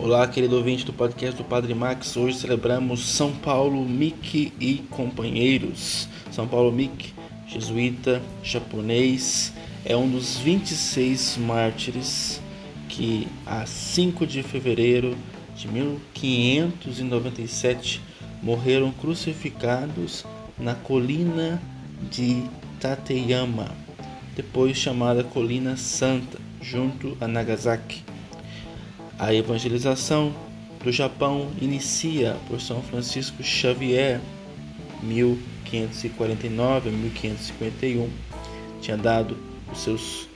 Olá, querido ouvinte do podcast do Padre Max. Hoje celebramos São Paulo Mick e companheiros. São Paulo Mick, jesuíta, japonês, é um dos 26 mártires que, a 5 de fevereiro de 1597, morreram crucificados na colina de Tateyama, depois chamada Colina Santa, junto a Nagasaki. A evangelização do Japão inicia por São Francisco Xavier, 1549 a 1551. Tinha dado os seus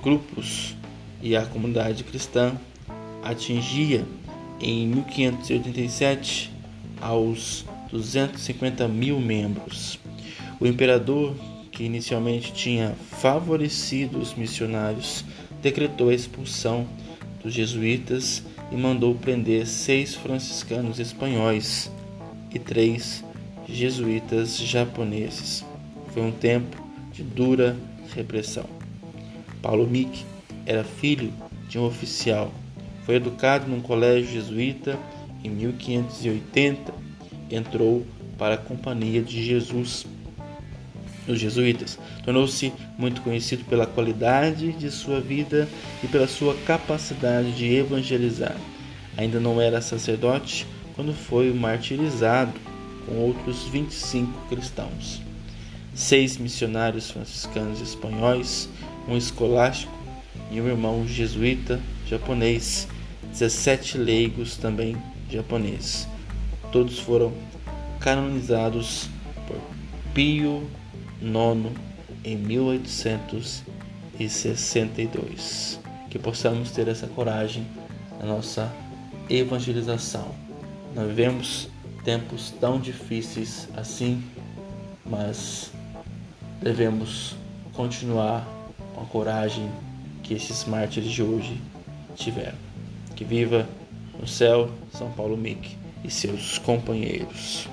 grupos e a comunidade cristã atingia em 1587 aos 250 mil membros. O imperador, que inicialmente tinha favorecido os missionários, decretou a expulsão dos jesuítas e mandou prender seis franciscanos espanhóis e três jesuítas japoneses. Foi um tempo de dura repressão. Paulo Mick era filho de um oficial. Foi educado num colégio jesuíta em 1580. Entrou para a Companhia de Jesus os jesuítas. Tornou-se muito conhecido pela qualidade de sua vida e pela sua capacidade de evangelizar. Ainda não era sacerdote quando foi martirizado com outros 25 cristãos. Seis missionários franciscanos espanhóis, um escolástico e um irmão jesuíta japonês, 17 leigos também japoneses. Todos foram canonizados por Pio nono em 1862. Que possamos ter essa coragem na nossa evangelização. Nós vivemos tempos tão difíceis assim, mas devemos continuar com a coragem que esses mártires de hoje tiveram. Que viva no céu São Paulo Mick e seus companheiros.